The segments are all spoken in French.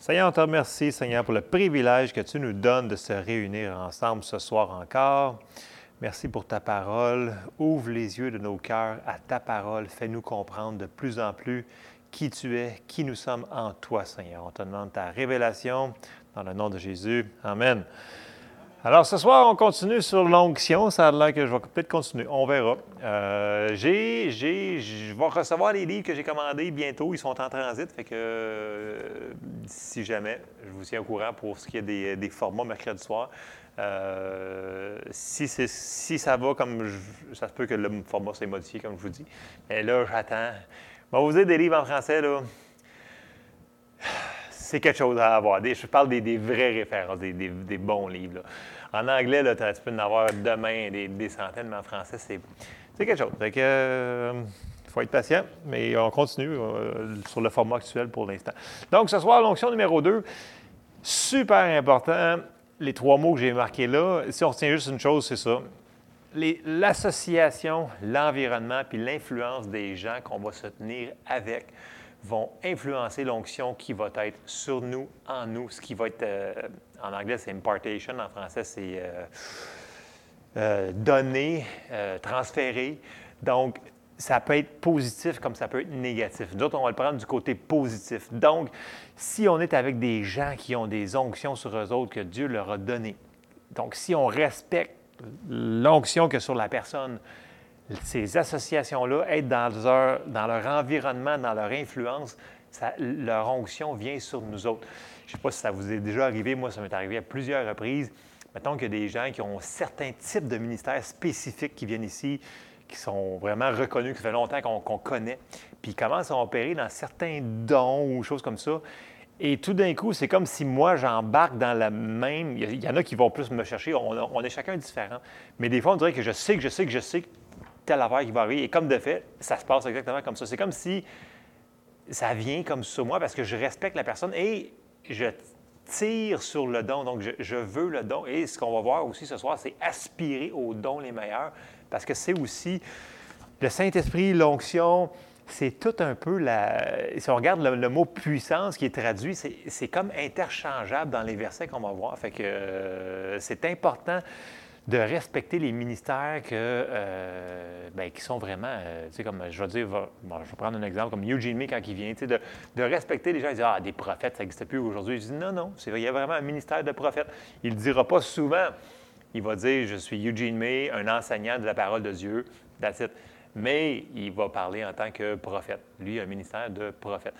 Seigneur, on te remercie, Seigneur, pour le privilège que tu nous donnes de se réunir ensemble ce soir encore. Merci pour ta parole. Ouvre les yeux de nos cœurs à ta parole. Fais-nous comprendre de plus en plus qui tu es, qui nous sommes en toi, Seigneur. On te demande ta révélation dans le nom de Jésus. Amen. Alors, ce soir, on continue sur l'onction. Ça a l'air que je vais peut-être continuer. On verra. Euh, j'ai, je vais recevoir les livres que j'ai commandés bientôt. Ils sont en transit. Fait que euh, si jamais, je vous tiens au courant pour ce qui est des, formats mercredi soir. Euh, si, si, ça va comme ça se peut que le format soit modifié, comme je vous dis. Mais là, j'attends. Bon, vous avez des livres en français, là c'est quelque chose à avoir. je parle des, vraies références, des, bons livres. En anglais, là, tu peux en avoir demain des, centaines, mais en français, c'est, quelque chose. Il euh, faut être patient, mais on continue euh, sur le format actuel pour l'instant. Donc, ce soir, l'onction numéro 2, super important. Les trois mots que j'ai marqués là, si on retient juste une chose, c'est ça. l'association, l'environnement, puis l'influence des gens qu'on va se tenir avec vont influencer l'onction qui va être sur nous, en nous, ce qui va être, euh, en anglais c'est impartation, en français c'est euh, euh, donner, transférer. Donc, ça peut être positif comme ça peut être négatif. D'autres, on va le prendre du côté positif. Donc, si on est avec des gens qui ont des onctions sur eux autres que Dieu leur a données, donc si on respecte l'onction que sur la personne, ces associations-là, être dans leur, dans leur environnement, dans leur influence, leur onction vient sur nous autres. Je ne sais pas si ça vous est déjà arrivé, moi ça m'est arrivé à plusieurs reprises. Mettons qu'il y a des gens qui ont certains types de ministères spécifiques qui viennent ici, qui sont vraiment reconnus, qui fait longtemps qu'on connaît, puis ils commencent à opérer dans certains dons ou choses comme ça. Et tout d'un coup, c'est comme si moi, j'embarque dans la même. Il y en a qui vont plus me chercher. On, on, est chacun différent. Mais des fois, on dirait que je sais que je sais que je sais telle affaire qui va arriver. Et comme de fait, ça se passe exactement comme ça. C'est comme si ça vient comme sur moi parce que je respecte la personne et je tire sur le don. Donc, je, veux le don. Et ce qu'on va voir aussi ce soir, c'est aspirer aux dons les meilleurs parce que c'est aussi le Saint-Esprit, l'onction, c'est tout un peu la. Si on regarde le, mot puissance qui est traduit, c'est comme interchangeable dans les versets qu'on va voir. Fait que euh, c'est important de respecter les ministères que, euh, ben, qui sont vraiment, euh, tu sais, comme je vais dire, je vais prendre un exemple comme Eugene May quand il vient, tu sais, de, de, respecter les gens. Il dit, ah, des prophètes, ça n'existe plus aujourd'hui. Il dit, non, non, il y a vraiment un ministère de prophètes. Il ne dira pas souvent. Il va dire, je suis Eugene May, un enseignant de la parole de Dieu, that's. Mais il va parler en tant que prophète. Lui, un ministère de prophète.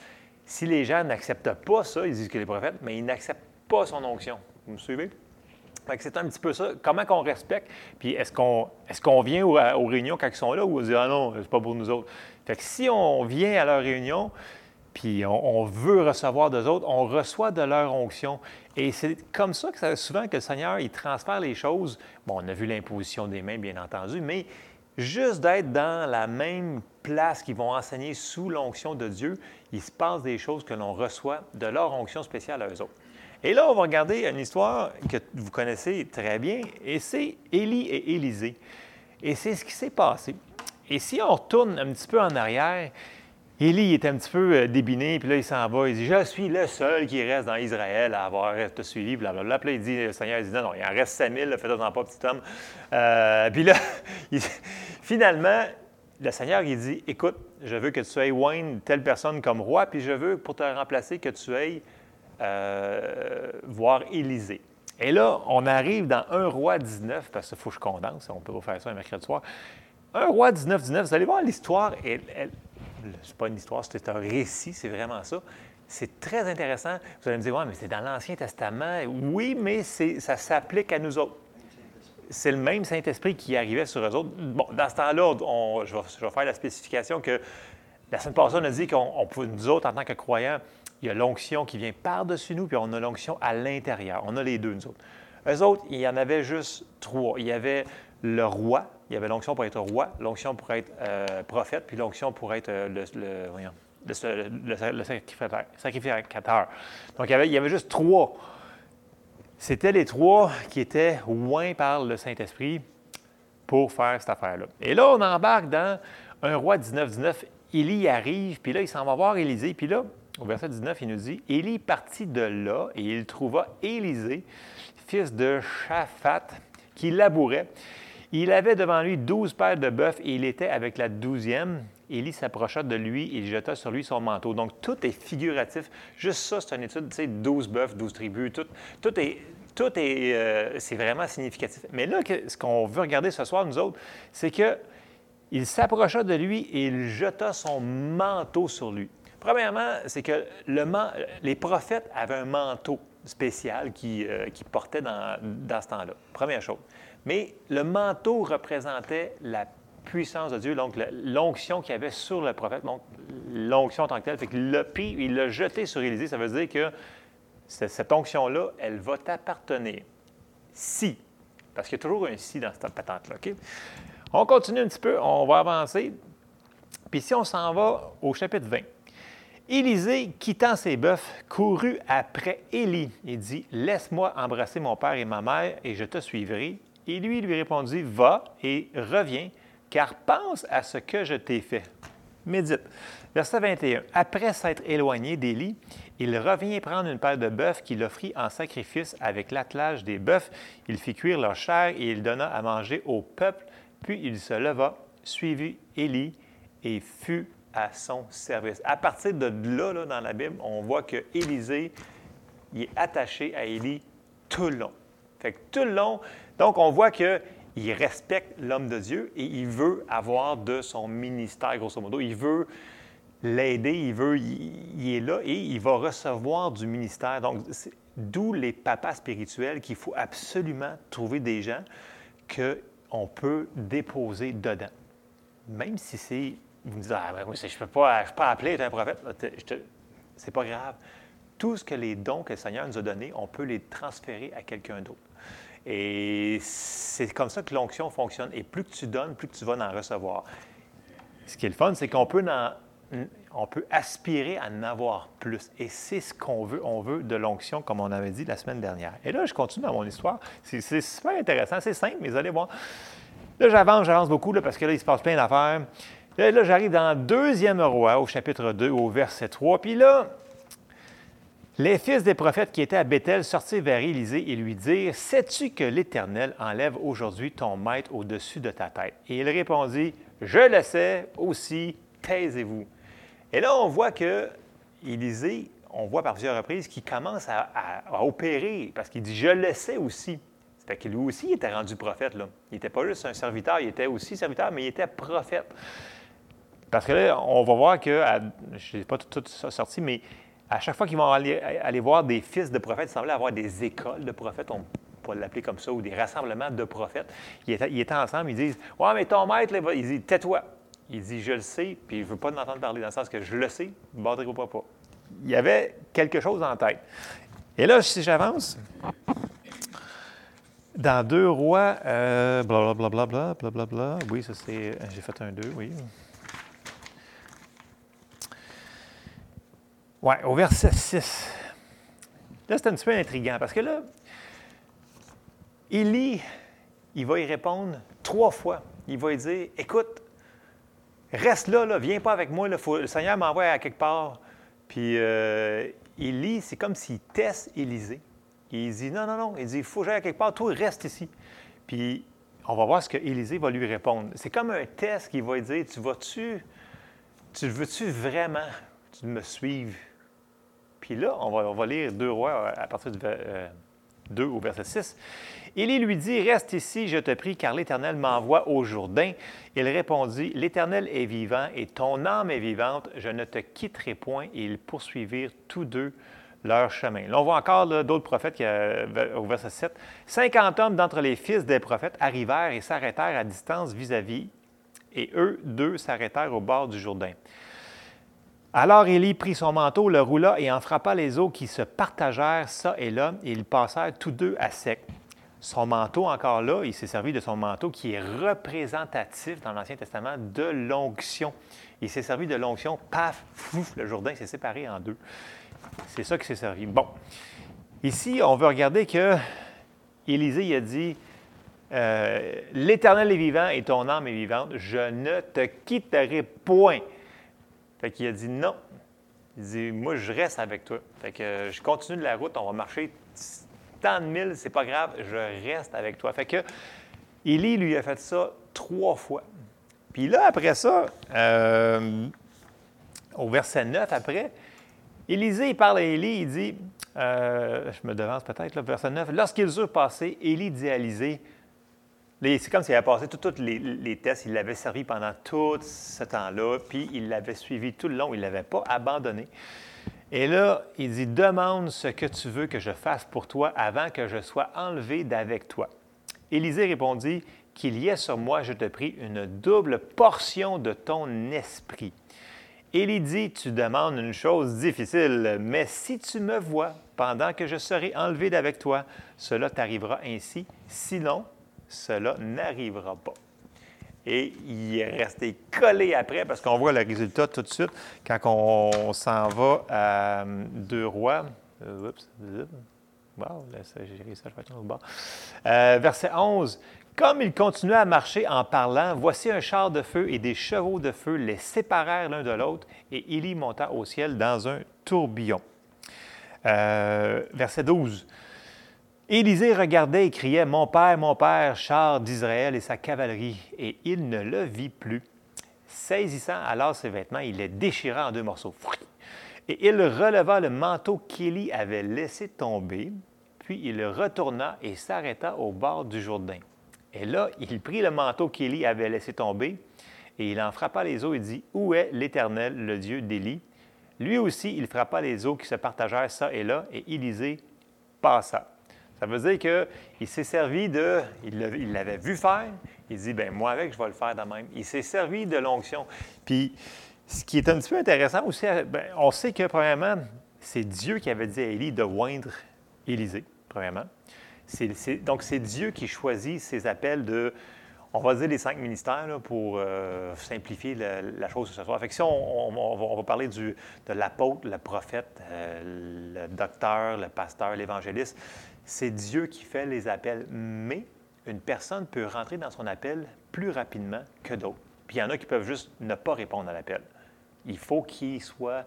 Si les gens n'acceptent pas ça, ils disent qu'il est prophète, mais ils n'acceptent pas son onction. Vous me suivez? C'est un petit peu ça. Comment qu'on respecte? Puis est-ce qu'on est qu'on vient aux, réunions quand ils sont là ou on dit Ah non, c'est pas pour nous autres? Fait que si on vient à leur réunion, puis on, veut recevoir d'eux autres, on reçoit de leur onction. Et c'est comme ça que souvent que le Seigneur, il transfère les choses. Bon, on a vu l'imposition des mains, bien entendu, mais juste d'être dans la même place qu'ils vont enseigner sous l'onction de Dieu, il se passe des choses que l'on reçoit de leur onction spéciale à eux autres. Et là, on va regarder une histoire que vous connaissez très bien, et c'est Élie et Élisée. Et c'est ce qui s'est passé. Et si on retourne un petit peu en arrière, Élie est un petit peu euh, débiné, puis là, il s'en va. Il dit Je suis le seul qui reste dans Israël à avoir te suivi, blablabla. Puis là, il dit Le Seigneur il dit Non, non, il en reste 5000, fais-toi-en pas, petit homme. Euh, puis là, finalement, le Seigneur, il dit Écoute, je veux que tu aies Wayne, telle personne comme roi, puis je veux pour te remplacer que tu aies euh, voir Élisée. Et là, on arrive dans 1 roi 19, parce qu'il faut que je condense, on peut pas faire ça un mercredi soir. 1 roi 19, 19, vous allez voir l'histoire, ce c'est pas une histoire, c'est un récit, c'est vraiment ça. C'est très intéressant. Vous allez me dire, ouais, mais c'est dans l'Ancien Testament. Oui, mais ça s'applique à nous autres. C'est le même Saint-Esprit qui arrivait sur eux autres. Bon, dans ce temps-là, je, je, vais, faire la spécification que la semaine passée, on a dit qu'on pouvait, nous autres, en tant que croyants, il y a l'onction qui vient par-dessus nous, puis on a l'onction à l'intérieur. On a les deux, nous autres. Eux autres, il y en avait juste trois. Il y avait le roi, il y avait l'onction pour être roi, l'onction pour être euh, prophète, puis l'onction pour être euh, le, sacrificateur. Donc, il y, avait, il y juste trois. C'était les trois qui étaient oints par le Saint-Esprit pour faire cette affaire-là. Et là, on embarque dans un roi 19-19. Élie arrive, puis là, il s'en va voir Élisée. Puis là, au verset 19, il nous dit Élie partit de là et il trouva Élisée, fils de Shaphat, qui labourait. Il avait devant lui douze paires de bœufs et il était avec la douzième. Élie s'approcha de lui et jeta sur lui son manteau. Donc, tout est figuratif. Juste ça, c'est une étude, tu sais, 12 bœufs, 12 tribus, tout, tout est, tout est, euh, c'est vraiment significatif. Mais là, ce qu'on veut regarder ce soir, nous autres, c'est que il s'approcha de lui et il jeta son manteau sur lui. Premièrement, c'est que le les prophètes avaient un manteau spécial qui, euh, qui portait dans, ce temps-là. Première chose. Mais le manteau représentait la puissance de Dieu, donc l'onction qu'il y avait sur le prophète, donc l'onction en tant que telle. Fait qu'il l'a pris, il l'a jeté sur Élisée. Ça veut dire que cette onction-là, elle va t'appartenir. Si, parce qu'il y a toujours un si dans cette patente-là. On continue un petit peu, on va avancer. Puis si on s'en va au chapitre 20. Élisée, quittant ses bœufs, courut après Élie et dit Laisse-moi embrasser mon père et ma mère, et je te suivrai. Et lui lui répondit Va et reviens, car pense à ce que je t'ai fait. Médite. Verset 21. Après s'être éloigné d'Élie, il revient prendre une paire de bœufs qu'il offrit en sacrifice avec l'attelage des bœufs. Il fit cuire leur chair et il donna à manger au peuple. Puis il se leva, suivit Élie et fut à son service. À partir de là, dans la Bible, on voit que Élisée il est attaché à Élie tout le long. Fait que tout le long, donc on voit qu'il respecte l'homme de Dieu et il veut avoir de son ministère, grosso modo. Il veut l'aider, il veut, il, est là et il va recevoir du ministère. Donc, d'où les papas spirituels qu'il faut absolument trouver des gens qu'on peut déposer dedans. Même si c'est vous me dites, ah, ben je ne peux, pas, pas appeler être un prophète. C'est pas grave. Tout ce que les dons que le Seigneur nous a donnés, on peut les transférer à quelqu'un d'autre. Et c'est comme ça que l'onction fonctionne. Et plus que tu donnes, plus que tu vas en recevoir. Ce qui est le fun, c'est qu'on peut, aspirer à en avoir plus. Et c'est ce qu'on veut. On veut de l'onction, comme on avait dit la semaine dernière. Et là, je continue dans mon histoire. C'est super intéressant. C'est simple, mais allez voir. Là, j'avance, j'avance beaucoup là, parce que là, il se passe plein d'affaires. Là, j'arrive dans Deuxième Roi, au chapitre 2, au verset 3. Puis là, les fils des prophètes qui étaient à Bethel sortirent vers Élisée et lui dirent Sais-tu que l'Éternel enlève aujourd'hui ton maître au-dessus de ta tête Et il répondit Je le sais aussi, taisez-vous. Et là, on voit que Élisée, on voit par plusieurs reprises qu'il commence à, opérer parce qu'il dit Je le sais aussi. Fait que lui aussi, il était rendu prophète. Il n'était pas juste un serviteur, il était aussi serviteur, mais il était prophète. Parce que là, on va voir que, je n'ai pas tout, sorti, mais à chaque fois qu'ils vont aller, voir des fils de prophètes, il semblait avoir des écoles de prophètes, on peut l'appeler comme ça, ou des rassemblements de prophètes. Ils étaient, ensemble, ils disent Ouais, mais ton maître, là, il dit Tais-toi. Il dit Je le sais, puis je ne veux pas l'entendre parler, dans le sens que je le sais, ne pas pas. Il y avait quelque chose en tête. Et là, si j'avance, dans deux rois, blablabla, bla, bla, bla, oui, ça c'est. J'ai fait un deux, oui. Oui, au verset 6. Là, c'est un petit peu intriguant parce que là, Élie, il va y répondre trois fois. Il va lui dire Écoute, reste là, là viens pas avec moi, le Seigneur m'envoie à quelque part. Puis euh, Élie, c'est comme s'il teste Élisée. Il dit Non, non, non. Il dit Il faut que j'aille à quelque part, toi, reste ici. Puis on va voir ce que Élisée va lui répondre. C'est comme un test qui va lui dire Tu vas-tu, tu veux-tu vraiment me suivre puis là, on va, lire deux rois à partir du 2 euh, au verset 6. Élie lui dit, Reste ici, je te prie, car l'Éternel m'envoie au Jourdain. Il répondit, L'Éternel est vivant et ton âme est vivante, je ne te quitterai point. Et ils poursuivirent tous deux leur chemin. Là, on voit encore d'autres prophètes qui, au verset 7. Cinquante hommes d'entre les fils des prophètes arrivèrent et s'arrêtèrent à distance vis-à-vis, -vis, et eux deux s'arrêtèrent au bord du Jourdain. Alors Élie prit son manteau, le roula et en frappa les eaux qui se partagèrent ça et là, et ils passèrent tous deux à sec. Son manteau, encore là, il s'est servi de son manteau qui est représentatif dans l'Ancien Testament de l'onction. Il s'est servi de l'onction, paf, fouf, le Jourdain s'est séparé en deux. C'est ça qui s'est servi. Bon, ici, on veut regarder que Élisée a dit euh, L'Éternel est vivant et ton âme est vivante, je ne te quitterai point. Fait qu'il a dit non. Il dit, moi, je reste avec toi. Fait que euh, je continue de la route, on va marcher tant de milles, c'est pas grave, je reste avec toi. Fait que Élie lui a fait ça trois fois. Puis là, après ça, euh, au verset 9, après, Élisée parle à Élie, il dit, euh, je me devance peut-être, verset 9, lorsqu'ils eurent passé, Élie dit à Élisée, c'est comme s'il avait passé tous les, tests, il l'avait servi pendant tout ce temps-là, puis il l'avait suivi tout le long, il ne l'avait pas abandonné. Et là, il dit, demande ce que tu veux que je fasse pour toi avant que je sois enlevé d'avec toi. Élisée répondit, qu'il y ait sur moi, je te prie, une double portion de ton esprit. Élie dit, tu demandes une chose difficile, mais si tu me vois pendant que je serai enlevé d'avec toi, cela t'arrivera ainsi, sinon cela n'arrivera pas. Et il est resté collé après parce qu'on voit le résultat tout de suite quand on, s'en va à euh, Deux Rois. Euh, wow, j'ai réussi à faire bas. Euh, verset 11. Comme ils continuaient à marcher en parlant, voici un char de feu et des chevaux de feu les séparèrent l'un de l'autre, et Élie monta au ciel dans un tourbillon. verset 12. Élisée regardait et criait Mon père, mon père, char d'Israël et sa cavalerie, et il ne le vit plus. Saisissant alors ses vêtements, il les déchira en deux morceaux. Et il releva le manteau qu'Élie avait laissé tomber, puis il retourna et s'arrêta au bord du Jourdain. Et là, il prit le manteau qu'Élie avait laissé tomber, et il en frappa les eaux et dit Où est l'Éternel, le Dieu d'Élie? Lui aussi, il frappa les eaux qui se partagèrent ça et là, et Élisée passa. Ça veut dire qu'il s'est servi de, il l'avait vu faire, il dit, ben moi avec, je vais le faire de même. Il s'est servi de l'onction. Puis, ce qui est un petit peu intéressant aussi, ben, on sait que, premièrement, c'est Dieu qui avait dit à Élie de oindre Élisée, premièrement. donc, c'est Dieu qui choisit ses appels de, on va dire les cinq ministères pour euh, simplifier la, chose ce soir. Fait que si on, va, parler du, de l'apôtre, le prophète, euh, le docteur, le pasteur, l'évangéliste, c'est Dieu qui fait les appels, mais une personne peut rentrer dans son appel plus rapidement que d'autres. Puis il y en a qui peuvent juste ne pas répondre à l'appel. Il faut qu'il soit.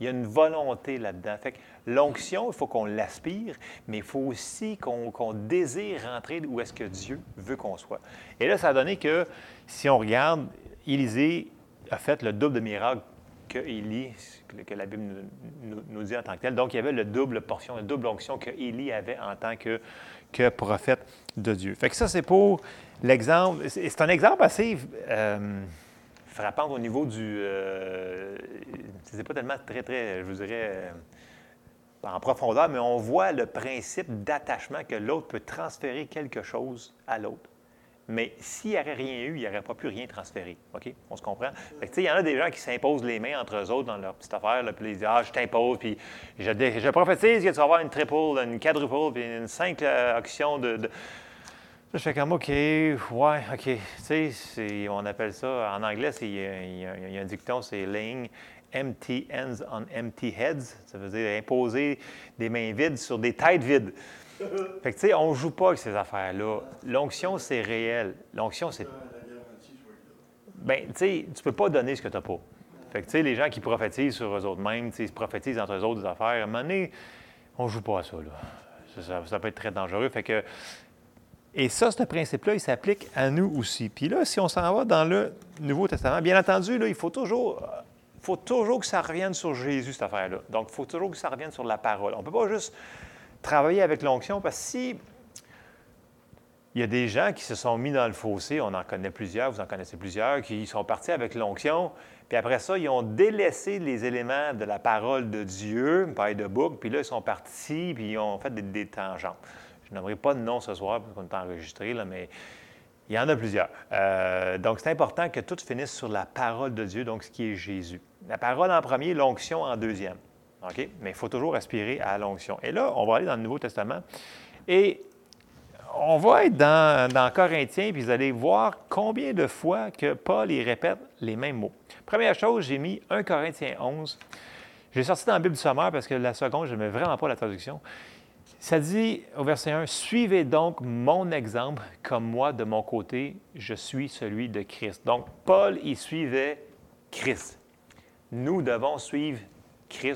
Il y a une volonté là-dedans. Fait l'onction, il faut qu'on l'aspire, mais il faut aussi qu'on désire rentrer où est-ce que Dieu veut qu'on soit. Et là, ça a donné que, si on regarde, Élisée a fait le double de miracles que Élie, que la Bible nous, dit en tant que tel. Donc, il y avait le double portion, la double onction que Élie avait en tant que, que prophète de Dieu. Fait que ça, c'est pour l'exemple. C'est un exemple assez euh, frappant au niveau du. Euh, c'est pas tellement très, très, je vous dirais, euh, en profondeur, mais on voit le principe d'attachement que l'autre peut transférer quelque chose à l'autre. Mais s'il n'y avait rien eu, il n'y aurait pas pu rien transférer. OK? On se comprend? il y en a des gens qui s'imposent les mains entre eux autres dans leur petite affaire, puis ils disent Ah, je t'impose, puis je, prophétise que tu vas avoir une triple, une quadruple, puis une cinq euh, de, je fais comme, OK, ouais, OK. Tu sais, on appelle ça, en anglais, il y, a un dicton, c'est laying empty hands on empty heads. Ça veut dire imposer des mains vides sur des têtes vides. Fait que, tu sais, on ne joue pas avec ces affaires-là. L'onction, c'est réel. L'onction, c'est. Bien, tu sais, tu peux pas donner ce que tu n'as pas. Fait que, tu sais, les gens qui prophétisent sur eux autres mêmes, ils prophétisent entre eux autres des affaires, à un moment donné, on joue pas à ça, là. Ça, peut être très dangereux. Fait que. Et ça, ce principe-là, il s'applique à nous aussi. Puis là, si on s'en va dans le Nouveau Testament, bien entendu, là, il faut toujours, faut toujours que ça revienne sur Jésus, cette affaire-là. Donc, il faut toujours que ça revienne sur la parole. On ne peut pas juste travailler avec l'onction parce que si il y a des gens qui se sont mis dans le fossé, on en connaît plusieurs, vous en connaissez plusieurs, qui sont partis avec l'onction, puis après ça, ils ont délaissé les éléments de la parole de Dieu, paille de boucle, puis là, ils sont partis, puis ils ont fait des, tangentes. Je n'aimerais pas de nom ce soir, parce qu'on est enregistré, mais il y en a plusieurs. Euh, donc, c'est important que tout finisse sur la parole de Dieu, donc ce qui est Jésus. La parole en premier, l'onction en deuxième. Mais il faut toujours aspirer à l'onction. Et là, on va aller dans le Nouveau Testament. Et on va être dans, Corinthiens, puis vous allez voir combien de fois que Paul y répète les mêmes mots. Première chose, j'ai mis 1 Corinthiens 11. J'ai sorti dans la Bible du sommaire parce que la seconde, je mets vraiment pas la traduction. Ça dit au verset 1, Suivez donc mon exemple, comme moi, de mon côté, je suis celui de Christ. Donc, Paul y suivait Christ. Nous devons suivre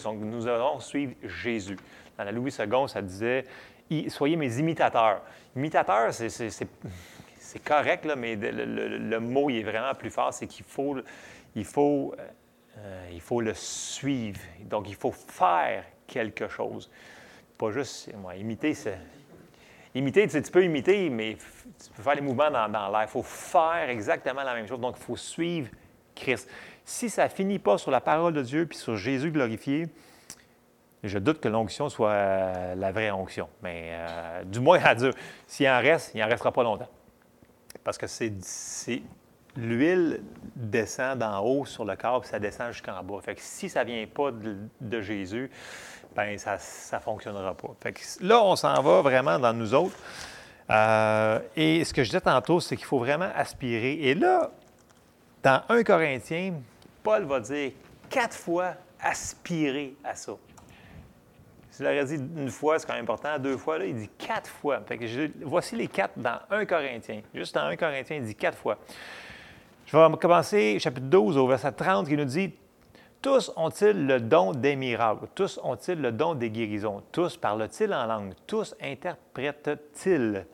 Donc, nous devons suivre Jésus. Dans la Louis II, ça disait Soyez mes imitateurs. Imitateur, c'est correct, là, mais le, mot est vraiment plus fort c'est qu'il faut, il faut, euh, il faut le suivre. Donc, il faut faire quelque chose. Pas juste imiter, c'est. Imiter, tu, peux imiter, mais tu peux faire les mouvements dans l'air. Il faut faire exactement la même chose. Donc, il faut suivre Christ. Si ça ne finit pas sur la parole de Dieu puis sur Jésus glorifié, je doute que l'onction soit euh, la vraie onction. Mais euh, du moins à Dieu, s'il en reste, il n'en restera pas longtemps. Parce que c'est, l'huile descend d'en haut sur le corps, puis ça descend jusqu'en bas. Fait que si ça ne vient pas de, Jésus, ben ça ne fonctionnera pas. Fait que là, on s'en va vraiment dans nous autres. Euh, et ce que je disais tantôt, c'est qu'il faut vraiment aspirer. Et là, dans 1 Corinthiens, Paul va dire quatre fois aspirer à ça. Je l'aurais dit une fois, c'est quand même important. Deux fois, il dit quatre fois. voici les quatre dans 1 Corinthiens. Juste dans 1 Corinthiens, il dit quatre fois. Je vais commencer chapitre 12 au verset 30 qui nous dit Tous ont-ils le don des miracles? Tous ont-ils le don des guérisons? Tous parlent-ils en langue? Tous interprètent-ils?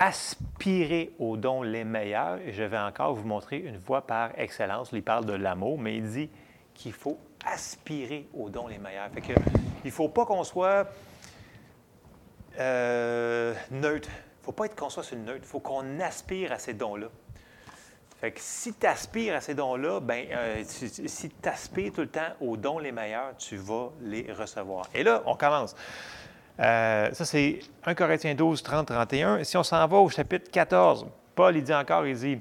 Aspirer aux dons les meilleurs. Je vais encore vous montrer une voie par excellence. Il parle de l'amour, mais il dit qu'il faut aspirer aux dons les meilleurs. Fait il ne faut pas qu'on soit euh, neutre. Il ne faut pas être qu'on soit sur neutre. Il faut qu'on aspire à ces dons-là. Si tu aspires à ces dons-là, ben, euh, si tu aspires tout le temps aux dons les meilleurs, tu vas les recevoir. Et là, on commence. Euh, ça, c'est 1 Corinthiens 12, 30, 31. Si on s'en va au chapitre 14, Paul, il dit encore, il dit,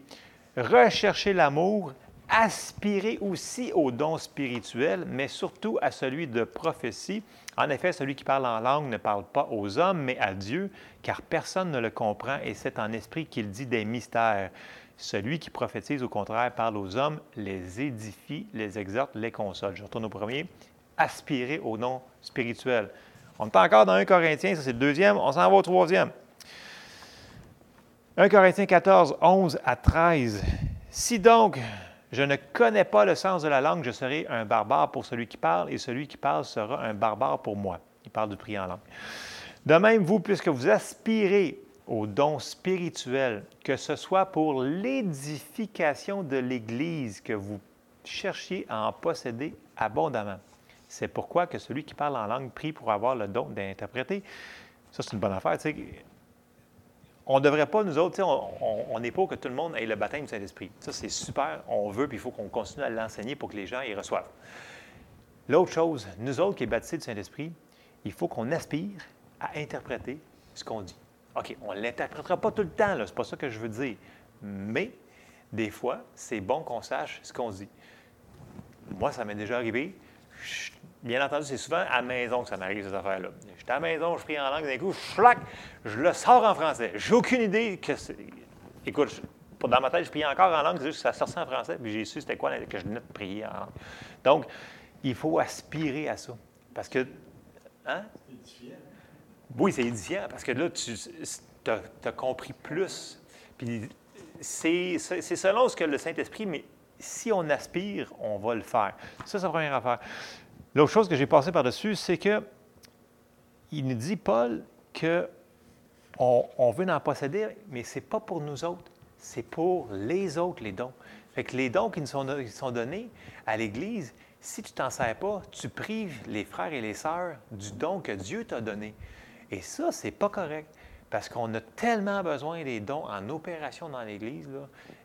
recherchez l'amour, aspirez aussi aux dons spirituels, mais surtout à celui de prophétie. En effet, celui qui parle en langue ne parle pas aux hommes, mais à Dieu, car personne ne le comprend, et c'est en esprit qu'il dit des mystères. Celui qui prophétise, au contraire, parle aux hommes, les édifie, les exhorte, les console. Je retourne au premier. Aspirer aux dons spirituels. On est encore dans 1 Corinthiens, ça c'est le deuxième. On s'en va au troisième. 1 Corinthiens 14, 11 à 13. Si donc je ne connais pas le sens de la langue, je serai un barbare pour celui qui parle, et celui qui parle sera un barbare pour moi. Il parle de prier en langue. De même, vous, puisque vous aspirez aux dons spirituels, que ce soit pour l'édification de l'Église, que vous cherchiez à en posséder abondamment. C'est pourquoi celui qui parle en langue prie pour avoir le don d'interpréter. Ça, c'est une bonne affaire. On ne devrait pas, nous autres, on n'est pas que tout le monde ait le baptême du Saint-Esprit. Ça, c'est super, on veut, puis il faut qu'on continue à l'enseigner pour que les gens y reçoivent. L'autre chose, nous autres qui sommes baptisés du Saint-Esprit, il faut qu'on aspire à interpréter ce qu'on dit. OK, on ne l'interprétera pas tout le temps, ce pas ça que je veux dire. Mais des fois, c'est bon qu'on sache ce qu'on dit. Moi, ça m'est déjà arrivé. Bien entendu, c'est souvent à la maison que ça m'arrive, ces affaires-là. J'étais à la maison, je prie en langue, d'un coup, flac, je le sors en français. J'ai aucune idée que c'est. Écoute, dans ma tête, je priais encore en langue, c'est juste que ça sortait en français, puis j'ai su c'était quoi que je venais de prier en langue. Donc, il faut aspirer à ça. Parce que. Hein? C'est édifiant. Oui, c'est édifiant, parce que là, tu as, compris plus. Puis, c'est selon ce que le Saint-Esprit, mais si on aspire, on va le faire. Ça, c'est la première affaire. L'autre chose que j'ai passé par-dessus, c'est que il nous dit, Paul, que on, veut en posséder, mais ce n'est pas pour nous autres, c'est pour les autres, les dons. Fait que les dons qui nous sont, sont donnés à l'Église, si tu t'en sers pas, tu prives les frères et les sœurs du don que Dieu t'a donné. Et ça, c'est pas correct. Parce qu'on a tellement besoin des dons en opération dans l'Église.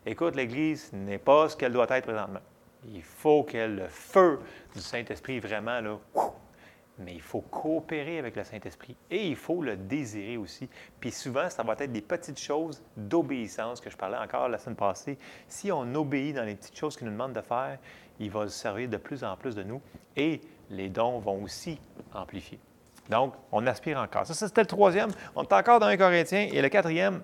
Écoute, l'Église n'est pas ce qu'elle doit être présentement. Il faut qu'elle le feu du Saint-Esprit vraiment, là, mais il faut coopérer avec le Saint-Esprit et il faut le désirer aussi. Puis souvent, ça va être des petites choses d'obéissance que je parlais encore la semaine passée. Si on obéit dans les petites choses qu'il nous demande de faire, il va se servir de plus en plus de nous et les dons vont aussi amplifier. Donc, on aspire encore. Ça, c'était le troisième. On est encore dans un Corinthien. Et le quatrième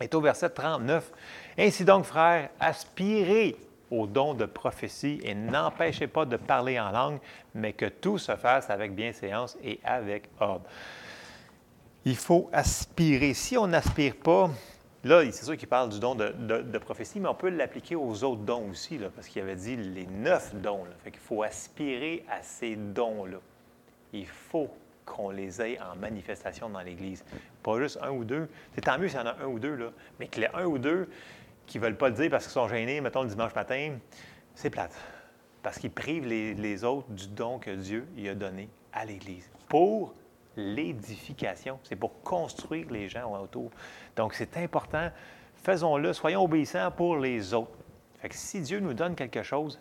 est au verset 39. Ainsi donc, frères, aspirez au don de prophétie et n'empêchez pas de parler en langue, mais que tout se fasse avec bienséance et avec ordre. Il faut aspirer. Si on n'aspire pas, Là, c'est sûr qu'il parle du don de, prophétie, mais on peut l'appliquer aux autres dons aussi, parce qu'il avait dit les neuf dons. Là. Fait qu'il faut aspirer à ces dons-là. Il faut qu'on les ait en manifestation dans l'Église. Pas juste un ou deux. C'est tant mieux s'il y en a un ou deux, mais que les un ou deux qui ne veulent pas le dire parce qu'ils sont gênés, mettons le dimanche matin, c'est plate. Parce qu'ils privent les, autres du don que Dieu y a donné à l'Église. Pour l'édification. C'est pour construire les gens autour. Donc, c'est important. Faisons-le. Soyons obéissants pour les autres. Fait que si Dieu nous donne quelque chose,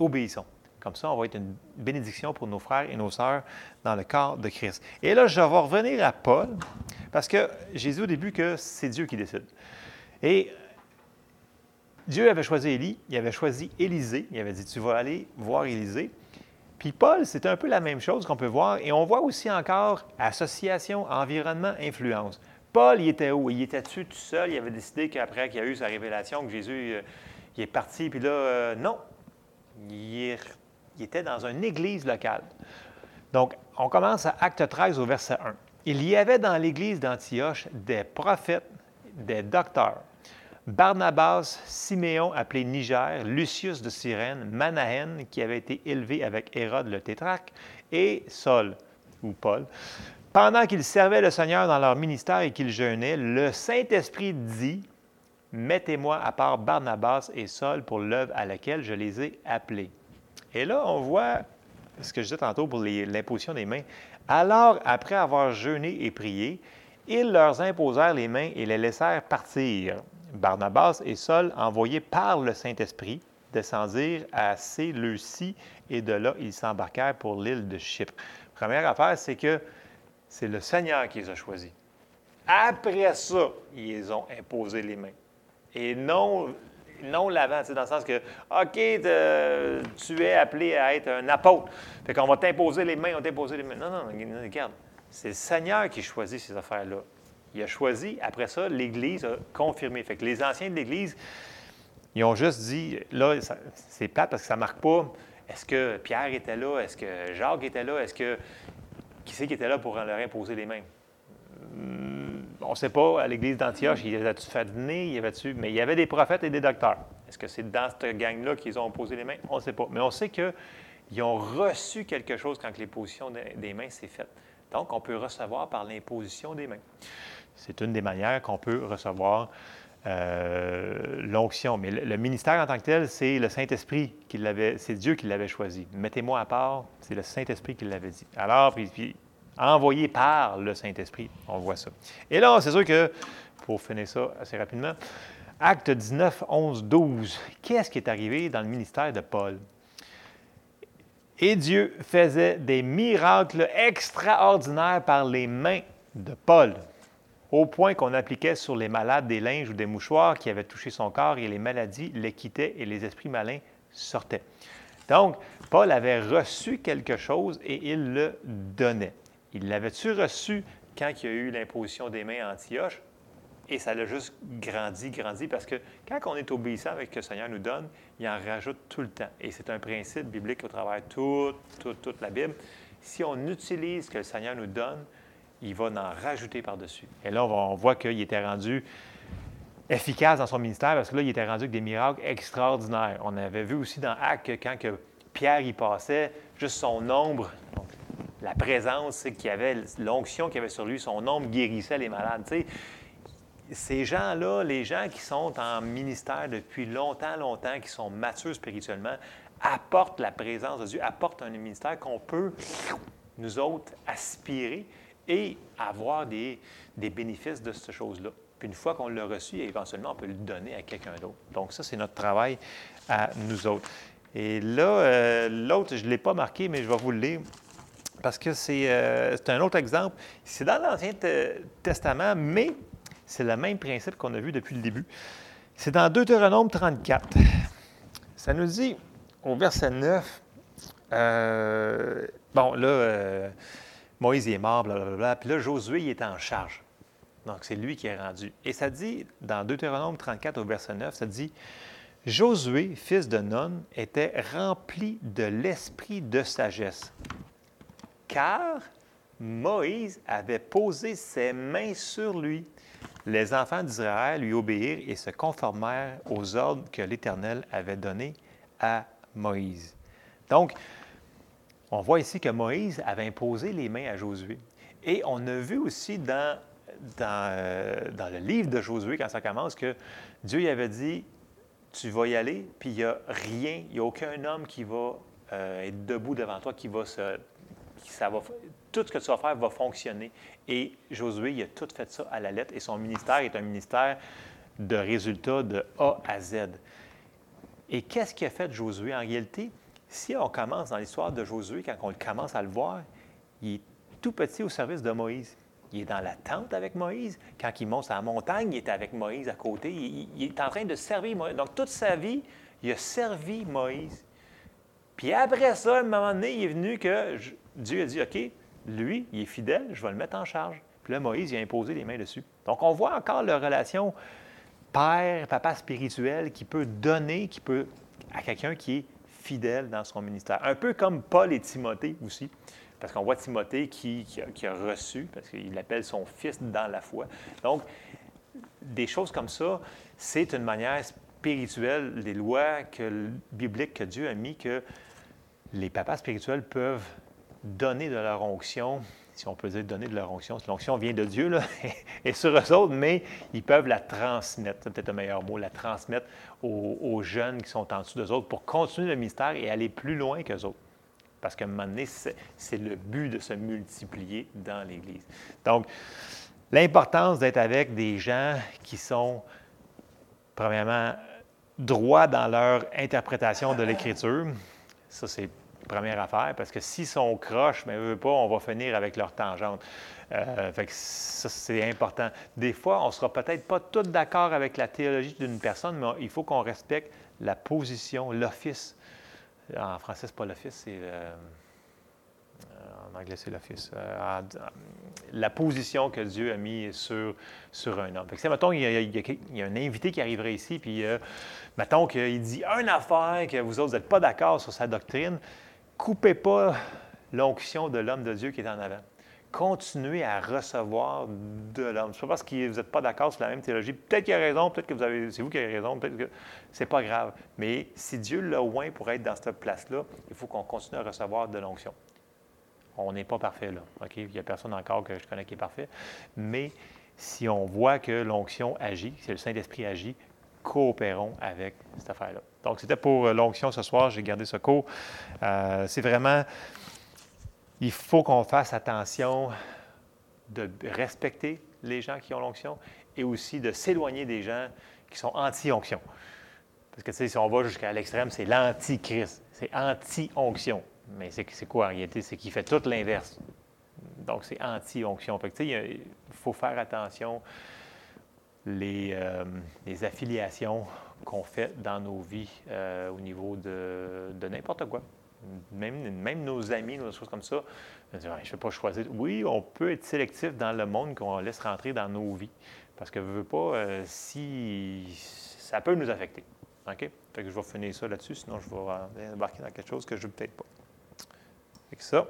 obéissons. Comme ça, on va être une bénédiction pour nos frères et nos sœurs dans le corps de Christ. Et là, je vais revenir à Paul, parce que j'ai dit au début que c'est Dieu qui décide. Et Dieu avait choisi Élie, il avait choisi Élisée, il avait dit, tu vas aller voir Élisée. Puis Paul, c'est un peu la même chose qu'on peut voir. Et on voit aussi encore association, environnement, influence. Paul, il était où? Il était-tu tout seul? Il avait décidé qu'après qu'il y a eu sa révélation, que Jésus euh, il est parti, puis là, euh, non. Il, était dans une église locale. Donc, on commence à Acte 13 au verset 1. Il y avait dans l'église d'Antioche des prophètes, des docteurs, Barnabas, Siméon appelé Niger, Lucius de Cyrène, Manahen qui avait été élevé avec Hérode le tétrarque, et Saul, ou Paul. Pendant qu'ils servaient le Seigneur dans leur ministère et qu'ils jeûnaient, le Saint-Esprit dit, Mettez-moi à part Barnabas et Saul pour l'œuvre à laquelle je les ai appelés. Et là, on voit ce que je disais tantôt pour l'imposition des mains. Alors, après avoir jeûné et prié, ils leur imposèrent les mains et les laissèrent partir. Barnabas et Saul, envoyés par le Saint-Esprit, descendirent à Séleucie et de là, ils s'embarquèrent pour l'île de Chypre. Première affaire, c'est que c'est le Seigneur qui les a choisis. Après ça, ils ont imposé les mains. Et non, non l'avant, dans le sens que, OK, tu es appelé à être un apôtre. Fait qu'on va t'imposer les mains, on va t'imposer les mains. Non, non, regarde. C'est le Seigneur qui choisit ces affaires-là il a choisi, après ça, l'Église a confirmé. Fait que les anciens de l'Église, ils ont juste dit, là, c'est plate parce que ça ne marque pas. Est-ce que Pierre était là? Est-ce que Jacques était là? Est-ce que. Qui c'est qui était là pour leur imposer les mains? Hmm, on ne sait pas, à l'église d'Antioche, il avait-tu fait venir, il y avait-tu. Mais il y avait des prophètes et des docteurs. Est-ce que c'est dans cette gang-là qu'ils ont posé les mains? On ne sait pas. Mais on sait qu'ils ont reçu quelque chose quand l'imposition des mains s'est faite. Donc, on peut recevoir par l'imposition des mains. C'est une des manières qu'on peut recevoir euh, l'onction. Mais le, ministère en tant que tel, c'est le Saint-Esprit qui l'avait, c'est Dieu qui l'avait choisi. Mettez-moi à part, c'est le Saint-Esprit qui l'avait dit. Alors, envoyé par le Saint-Esprit, on voit ça. Et là, c'est sûr que, pour finir ça assez rapidement, Acte 19, 11, 12, qu'est-ce qui est arrivé dans le ministère de Paul? Et Dieu faisait des miracles extraordinaires par les mains de Paul au point qu'on appliquait sur les malades des linges ou des mouchoirs qui avaient touché son corps et les maladies les quittaient et les esprits malins sortaient. Donc, Paul avait reçu quelque chose et il le donnait. Il l'avait-tu reçu quand il y a eu l'imposition des mains à Antioche? Et ça l'a juste grandi, grandi, parce que quand on est obéissant avec ce que le Seigneur nous donne, il en rajoute tout le temps. Et c'est un principe biblique au travers de toute, toute, toute la Bible. Si on utilise ce que le Seigneur nous donne, il va en rajouter par-dessus. Et là, on, voit qu'il était rendu efficace dans son ministère parce que là, il était rendu avec des miracles extraordinaires. On avait vu aussi dans Actes que quand que Pierre y passait, juste son ombre, la présence qu'il avait, l'onction qu'il avait sur lui, son ombre guérissait les malades. ces gens-là, les gens qui sont en ministère depuis longtemps, longtemps, qui sont matures spirituellement, apportent la présence de Dieu, apportent un ministère qu'on peut, nous autres, aspirer et avoir des, bénéfices de cette chose-là. Puis une fois qu'on l'a reçu, éventuellement, on peut le donner à quelqu'un d'autre. Donc ça, c'est notre travail à nous autres. Et là, euh, l'autre, je ne l'ai pas marqué, mais je vais vous le lire parce que c'est euh, un autre exemple. C'est dans l'Ancien Testament, mais c'est le même principe qu'on a vu depuis le début. C'est dans Deutéronome 34. Ça nous dit au verset 9, euh, bon, là, Moïse est mort, blablabla. Puis là, Josué, il est en charge. Donc, c'est lui qui est rendu. Et ça dit, dans Deutéronome 34 au verset 9, ça dit Josué, fils de Nun, était rempli de l'esprit de sagesse, car Moïse avait posé ses mains sur lui. les enfants d'Israël lui obéirent et se conformèrent aux ordres que l'Éternel avait donnés à Moïse. Donc, on voit ici que Moïse avait imposé les mains à Josué. Et on a vu aussi dans, euh, le livre de Josué, quand ça commence, que Dieu avait dit, tu vas y aller, puis il n'y a rien, il n'y a aucun homme qui va euh, être debout devant toi, qui va se... ça va, tout ce que tu vas faire va fonctionner. Et Josué, il a tout fait ça à la lettre, et son ministère est un ministère de résultats de A à Z. Et qu'est-ce qui a fait Josué? En réalité? Si on commence dans l'histoire de Josué, quand on commence à le voir, il est tout petit au service de Moïse. Il est dans la tente avec Moïse. Quand il monte à la montagne, il est avec Moïse à côté. Il, est en train de servir Moïse. Donc, toute sa vie, il a servi Moïse. Puis après ça, à un moment donné, il est venu que Dieu a dit, OK, lui, il est fidèle, je vais le mettre en charge. Puis là, Moïse, il a imposé les mains dessus. Donc, on voit encore la relation père, papa spirituel qui peut donner, qui peut à quelqu'un qui est fidèle dans son ministère. Un peu comme Paul et Timothée aussi. Parce qu'on voit Timothée qui, a, reçu, parce qu'il l'appelle son fils dans la foi. Donc, des choses comme ça, c'est une manière spirituelle, des lois que, bibliques que Dieu a mis, que les papas spirituels peuvent donner de leur onction, si on peut dire donner de leur onction. L'onction vient de Dieu là, et sur eux autres, mais ils peuvent la transmettre, c'est peut-être un meilleur mot, la transmettre aux, jeunes qui sont en dessous d'eux autres pour continuer le mystère et aller plus loin qu'eux autres. Parce qu'à un moment donné, c'est le but de se multiplier dans l'Église. Donc, l'importance d'être avec des gens qui sont, premièrement, droits dans leur interprétation de l'Écriture, ça c'est première affaire, parce que s'ils sont croches, mais eux pas, on va finir avec leur tangente. Euh, fait que ça, c'est important. Des fois, on ne sera peut-être pas tous d'accord avec la théologie d'une personne, mais il faut qu'on respecte la position, l'office. En français, ce pas l'office, c'est. Euh, en anglais, c'est l'office. Euh, la position que Dieu a mis sur, sur un homme. Fait que, mettons, y, a, il, y a, un invité qui arriverait ici, puis mettons qu'il dit une affaire que vous autres n'êtes pas d'accord sur sa doctrine, coupez pas l'onction de l'homme de Dieu qui est en avant. Continuez à recevoir de l'homme. Ce n'est pas parce que vous n'êtes pas d'accord sur la même théologie. Peut-être qu'il a raison, peut-être que vous avez, c'est vous qui avez raison, peut-être que c'est pas grave. Mais si Dieu l'a oint pour être dans cette place-là, il faut qu'on continue à recevoir de l'onction. On n'est pas parfait là. OK? Il n'y a personne encore que je connais qui est parfait. Mais si on voit que l'onction agit, si le Saint-Esprit agit, coopérons avec cette affaire-là. Donc, c'était pour euh, l'onction ce soir. J'ai gardé ce cours. Euh, c'est vraiment, il faut qu'on fasse attention de respecter les gens qui ont l'onction et aussi de s'éloigner des gens qui sont anti-onction. Parce que, tu sais, si on va jusqu'à l'extrême, c'est l'anti-Christ. C'est anti-onction. Mais c'est quoi en réalité? C'est qu'il fait tout l'inverse. Donc, c'est anti-onction. Fait que, tu sais, il faut faire attention les, euh, les affiliations qu'on fait dans nos vies euh, au niveau de, n'importe quoi. Même, même, nos amis, des choses comme ça, je ne vais pas choisir. Oui, on peut être sélectif dans le monde qu'on laisse rentrer dans nos vies. Parce que je veux pas, euh, si ça peut nous affecter. OK? Fait que je vais finir ça là-dessus, sinon je vais embarquer dans quelque chose que je ne veux peut-être pas. Fait que ça.